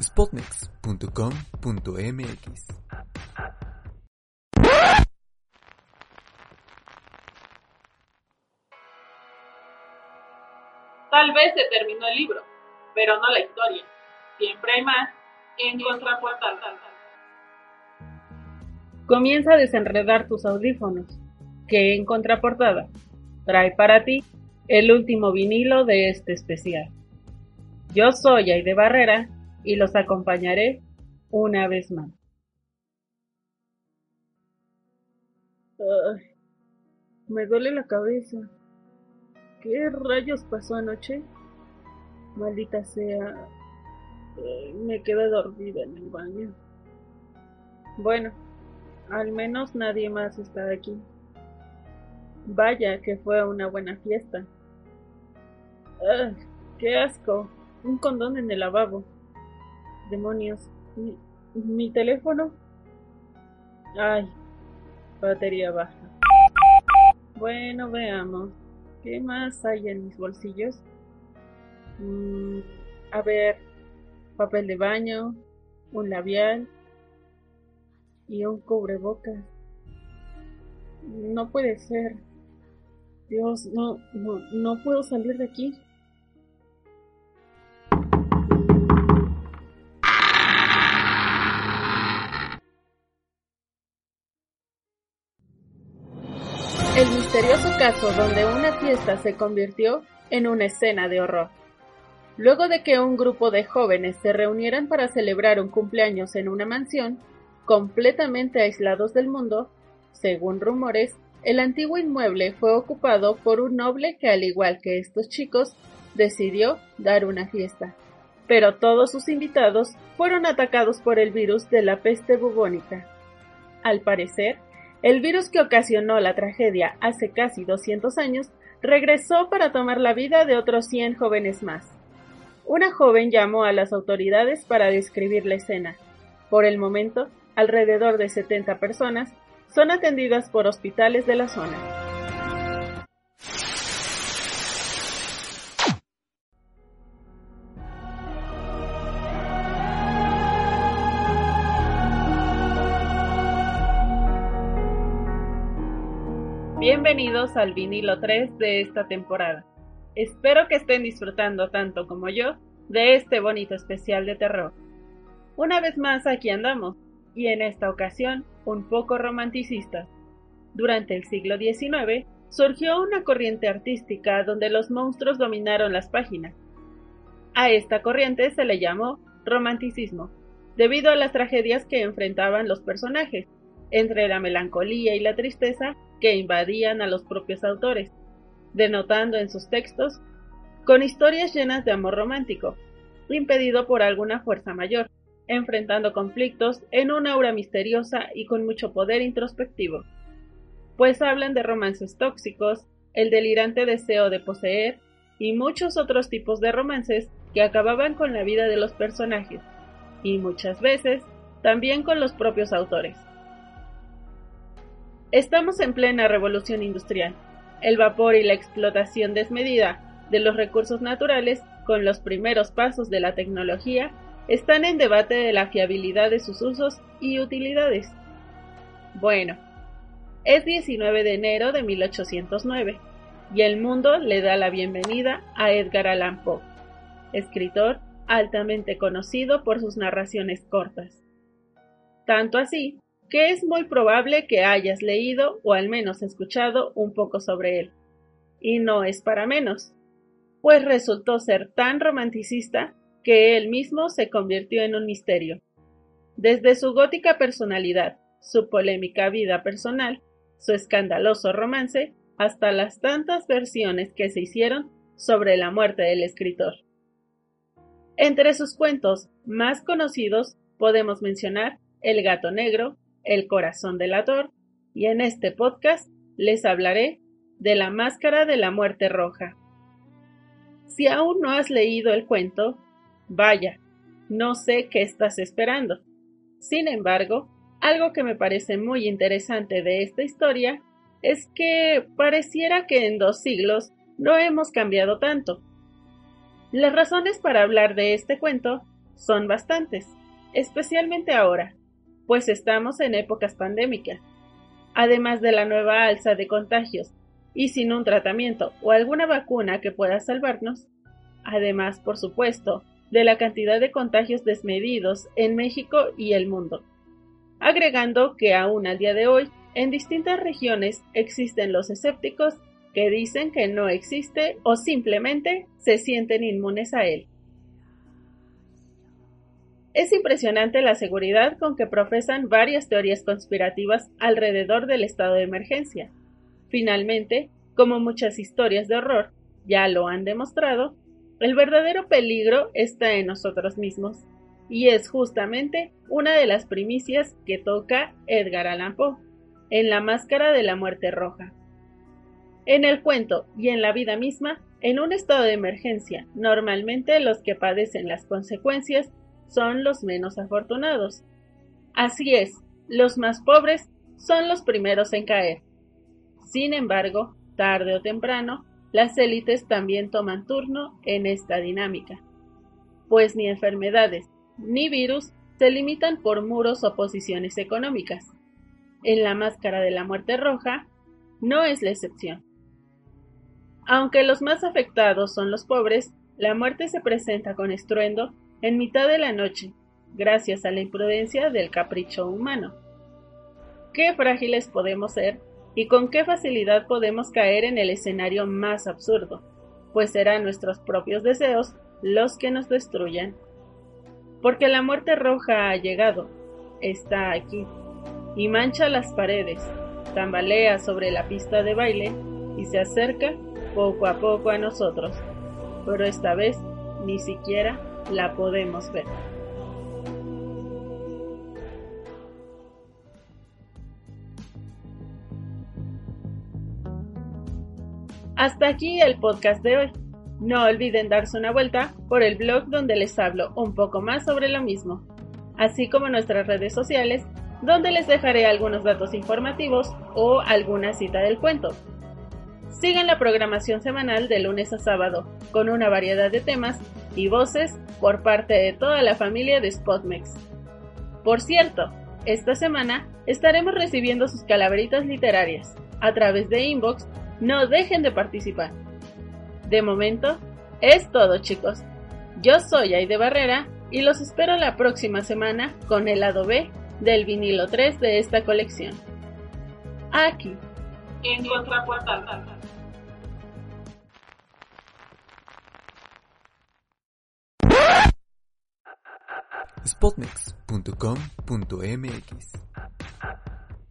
spotnex.com.mx. Tal vez se terminó el libro, pero no la historia. Siempre hay más en Contraportada. Comienza a desenredar tus audífonos, que en Contraportada trae para ti el último vinilo de este especial. Yo soy Aide Barrera y los acompañaré una vez más. Ay, me duele la cabeza. ¿Qué rayos pasó anoche? Maldita sea. me quedé dormida en el baño. Bueno, al menos nadie más está aquí. Vaya que fue una buena fiesta. ¡Qué asco! Un condón en el lavabo. Demonios. Mi, teléfono. Ay, batería baja. Bueno, veamos. ¿Qué más hay en mis bolsillos? Mm, a ver, papel de baño, un labial y un cubrebocas. No puede ser. Dios, no, no, no puedo salir de aquí. El misterioso caso donde una fiesta se convirtió en una escena de horror. Luego de que un grupo de jóvenes se reunieran para celebrar un cumpleaños en una mansión, completamente aislados del mundo, según rumores, el antiguo inmueble fue ocupado por un noble que, al igual que estos chicos, decidió dar una fiesta. Pero todos sus invitados fueron atacados por el virus de la peste bubónica. Al parecer, el virus que ocasionó la tragedia hace casi 200 años regresó para tomar la vida de otros 100 jóvenes más. Una joven llamó a las autoridades para describir la escena. Por el momento, alrededor de 70 personas son atendidas por hospitales de la zona. Bienvenidos al vinilo 3 de esta temporada. Espero que estén disfrutando tanto como yo de este bonito especial de terror. Una vez más aquí andamos, y en esta ocasión un poco romanticista. Durante el siglo XIX surgió una corriente artística donde los monstruos dominaron las páginas. A esta corriente se le llamó romanticismo, debido a las tragedias que enfrentaban los personajes, entre la melancolía y la tristeza que invadían a los propios autores, denotando en sus textos con historias llenas de amor romántico, impedido por alguna fuerza mayor enfrentando conflictos en una aura misteriosa y con mucho poder introspectivo, pues hablan de romances tóxicos, el delirante deseo de poseer y muchos otros tipos de romances que acababan con la vida de los personajes, y muchas veces también con los propios autores. Estamos en plena revolución industrial. El vapor y la explotación desmedida de los recursos naturales con los primeros pasos de la tecnología están en debate de la fiabilidad de sus usos y utilidades. Bueno, es 19 de enero de 1809 y el mundo le da la bienvenida a Edgar Allan Poe, escritor altamente conocido por sus narraciones cortas. Tanto así que es muy probable que hayas leído o al menos escuchado un poco sobre él. Y no es para menos, pues resultó ser tan romanticista que él mismo se convirtió en un misterio. Desde su gótica personalidad, su polémica vida personal, su escandaloso romance, hasta las tantas versiones que se hicieron sobre la muerte del escritor. Entre sus cuentos más conocidos podemos mencionar El gato negro, El corazón del ator, y en este podcast les hablaré de La máscara de la muerte roja. Si aún no has leído el cuento, Vaya, no sé qué estás esperando. Sin embargo, algo que me parece muy interesante de esta historia es que pareciera que en dos siglos no hemos cambiado tanto. Las razones para hablar de este cuento son bastantes, especialmente ahora, pues estamos en épocas pandémicas. Además de la nueva alza de contagios y sin un tratamiento o alguna vacuna que pueda salvarnos, además, por supuesto, de la cantidad de contagios desmedidos en México y el mundo. Agregando que aún al día de hoy, en distintas regiones existen los escépticos que dicen que no existe o simplemente se sienten inmunes a él. Es impresionante la seguridad con que profesan varias teorías conspirativas alrededor del estado de emergencia. Finalmente, como muchas historias de horror ya lo han demostrado, el verdadero peligro está en nosotros mismos, y es justamente una de las primicias que toca Edgar Allan Poe en La Máscara de la Muerte Roja. En el cuento y en la vida misma, en un estado de emergencia, normalmente los que padecen las consecuencias son los menos afortunados. Así es, los más pobres son los primeros en caer. Sin embargo, tarde o temprano, las élites también toman turno en esta dinámica, pues ni enfermedades ni virus se limitan por muros o posiciones económicas. En la máscara de la muerte roja no es la excepción. Aunque los más afectados son los pobres, la muerte se presenta con estruendo en mitad de la noche, gracias a la imprudencia del capricho humano. Qué frágiles podemos ser y con qué facilidad podemos caer en el escenario más absurdo, pues serán nuestros propios deseos los que nos destruyan. Porque la muerte roja ha llegado, está aquí, y mancha las paredes, tambalea sobre la pista de baile y se acerca poco a poco a nosotros, pero esta vez ni siquiera la podemos ver. Hasta aquí el podcast de hoy. No olviden darse una vuelta por el blog donde les hablo un poco más sobre lo mismo, así como nuestras redes sociales, donde les dejaré algunos datos informativos o alguna cita del cuento. Sigan la programación semanal de lunes a sábado, con una variedad de temas y voces por parte de toda la familia de Spotmex. Por cierto, esta semana estaremos recibiendo sus calaveritas literarias a través de inbox no dejen de participar. De momento, es todo chicos. Yo soy Aide Barrera y los espero la próxima semana con el lado B del vinilo 3 de esta colección. Aquí, en Contraportal. Spotnex.com.mx